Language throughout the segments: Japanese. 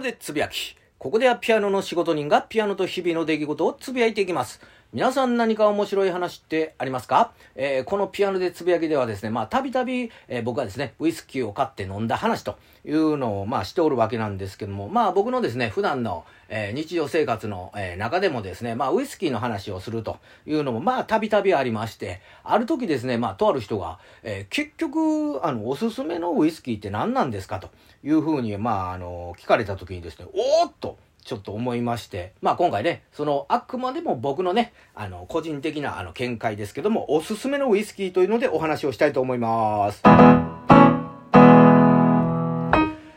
でつぶやき。ここではピアノの仕事人がピアノと日々の出来事をつぶやいていきます。皆さん何か面白い話ってありますか、えー、このピアノでつぶやきではですね、まあ、たびたび、え、僕はですね、ウイスキーを買って飲んだ話というのを、まあ、しておるわけなんですけども、まあ、僕のですね、普段の、えー、日常生活の、え、中でもですね、まあ、ウイスキーの話をするというのも、まあ、たびたびありまして、ある時ですね、まあ、とある人が、え、結局、あの、おすすめのウイスキーって何なんですか？というふうに、まあ、あの、聞かれた時にですね、おーっと、ちょっと思いまして、まあ今回ね、そのあくまでも僕のね、あの、個人的なあの見解ですけども、おすすめのウイスキーというのでお話をしたいと思います。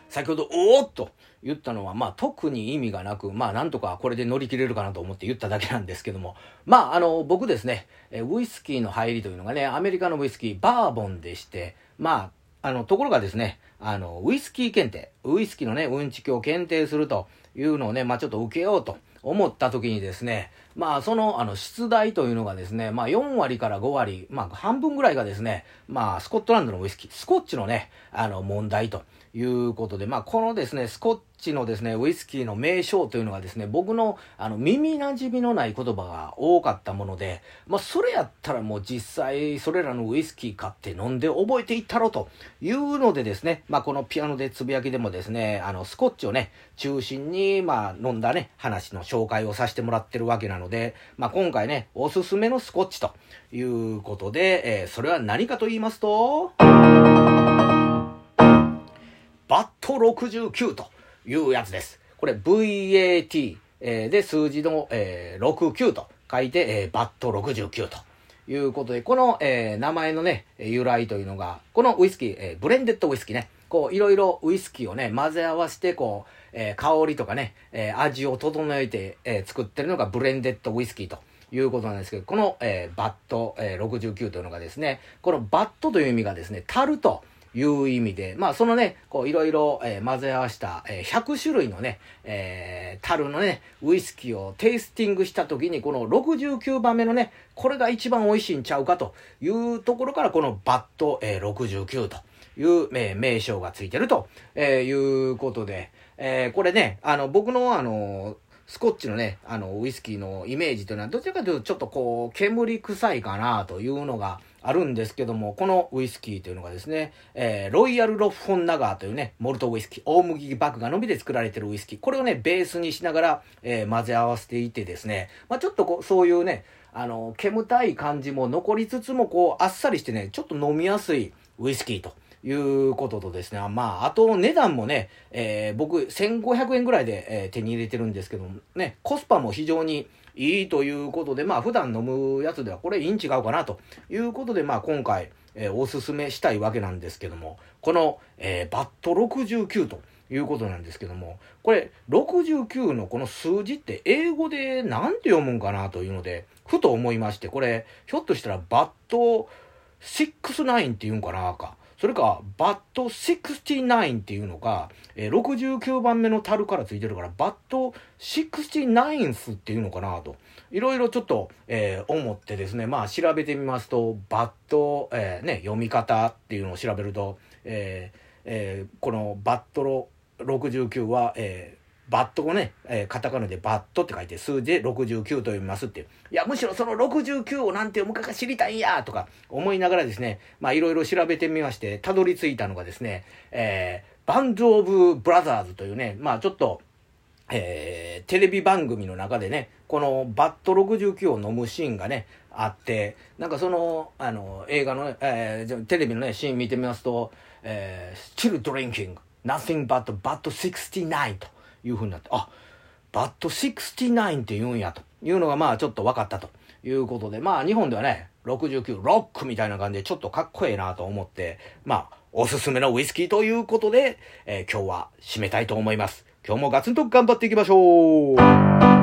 先ほど、おーっと言ったのは、まあ特に意味がなく、まあなんとかこれで乗り切れるかなと思って言っただけなんですけども、まああの、僕ですね、ウイスキーの入りというのがね、アメリカのウイスキー、バーボンでして、まあ、あの、ところがですね、あの、ウイスキー検定、ウイスキーのね、うんちきを検定するというのをね、まあちょっと受けようと思った時にですね、まあその、あの、出題というのがですね、まあ4割から5割、まあ半分ぐらいがですね、まあスコットランドのウイスキー、スコッチのね、あの、問題ということで、まあこのですね、スコッチのですね、ウイスキーの名称というのがですね、僕のあの耳馴染みのない言葉が多かったもので、まあそれやったらもう実際それらのウイスキー買って飲んで覚えていったろというのでですね、まあこのピアノでつぶやきでもですね、あのスコッチをね、中心にまあ飲んだね、話の紹介をさせてもらってるわけなんですので、まあ今回ね、おすすめのスコッチということで、えー、それは何かと言いますと、バット69というやつです。これ VAT、えー、で数字の、えー、69と書いて、えー、バット69と。いうことで、この、えー、名前のね、由来というのが、このウイスキー、えー、ブレンデッドウイスキーね、こう、いろいろウイスキーをね、混ぜ合わせて、こう、えー、香りとかね、えー、味を整えて、えー、作ってるのがブレンデッドウイスキーということなんですけど、この、えー、バット、えー、69というのがですね、このバットという意味がですね、樽と、いう意味で、まあそのね、こういろいろ、えー、混ぜ合わせた、えー、100種類のね、えー、樽のね、ウイスキーをテイスティングした時に、この69番目のね、これが一番美味しいんちゃうかというところからこのバット、えー、69という、え、名称がついてると、え、いうことで、え、これね、あの僕のあのスコッチのね、あの、ウイスキーのイメージというのは、どちらかというとちょっとこう、煙臭いかなというのが、あるんですけども、このウイスキーというのがですね、えー、ロイヤル・ロッフォン・ナガーというね、モルトウイスキー、大麦麦芽のみで作られてるウイスキー、これをね、ベースにしながら、えー、混ぜ合わせていてですね、まあちょっとこう、そういうね、あの、煙たい感じも残りつつも、こう、あっさりしてね、ちょっと飲みやすいウイスキーと。いうこととですね、まあ、あと値段もね、えー、僕1500円ぐらいで、えー、手に入れてるんですけどもね、コスパも非常にいいということで、まあ普段飲むやつではこれいいん違うかなということで、まあ今回、えー、おすすめしたいわけなんですけども、この、えー、バット69ということなんですけども、これ69のこの数字って英語で何て読むんかなというので、ふと思いまして、これひょっとしたらバット69って言うんかなか。それか、バット69っていうのが、えー、69番目の樽からついてるから、バット 69th っていうのかなと、いろいろちょっと、えー、思ってですね、まあ調べてみますと、バット、えー、ね、読み方っていうのを調べると、えーえー、このバット69は、えー、バットをね、えー、カタカナでバットって書いて数字で69と読みますってい。や、むしろその69をなんて読むかが知りたいんやとか思いながらですね、まあいろいろ調べてみまして、たどり着いたのがですね、えー、バンド・オブ・ブラザーズというね、まあちょっと、えー、テレビ番組の中でね、このバット69を飲むシーンがね、あって、なんかその、あの、映画の、えー、テレビのね、シーン見てみますと、えー、still drinking, nothing but but 69と。いうふうになって、あ、バット69って言うんやというのがまあちょっと分かったということで、まあ日本ではね、69、ロックみたいな感じでちょっとかっこええなと思って、まあおすすめのウイスキーということで、えー、今日は締めたいと思います。今日もガツンと頑張っていきましょう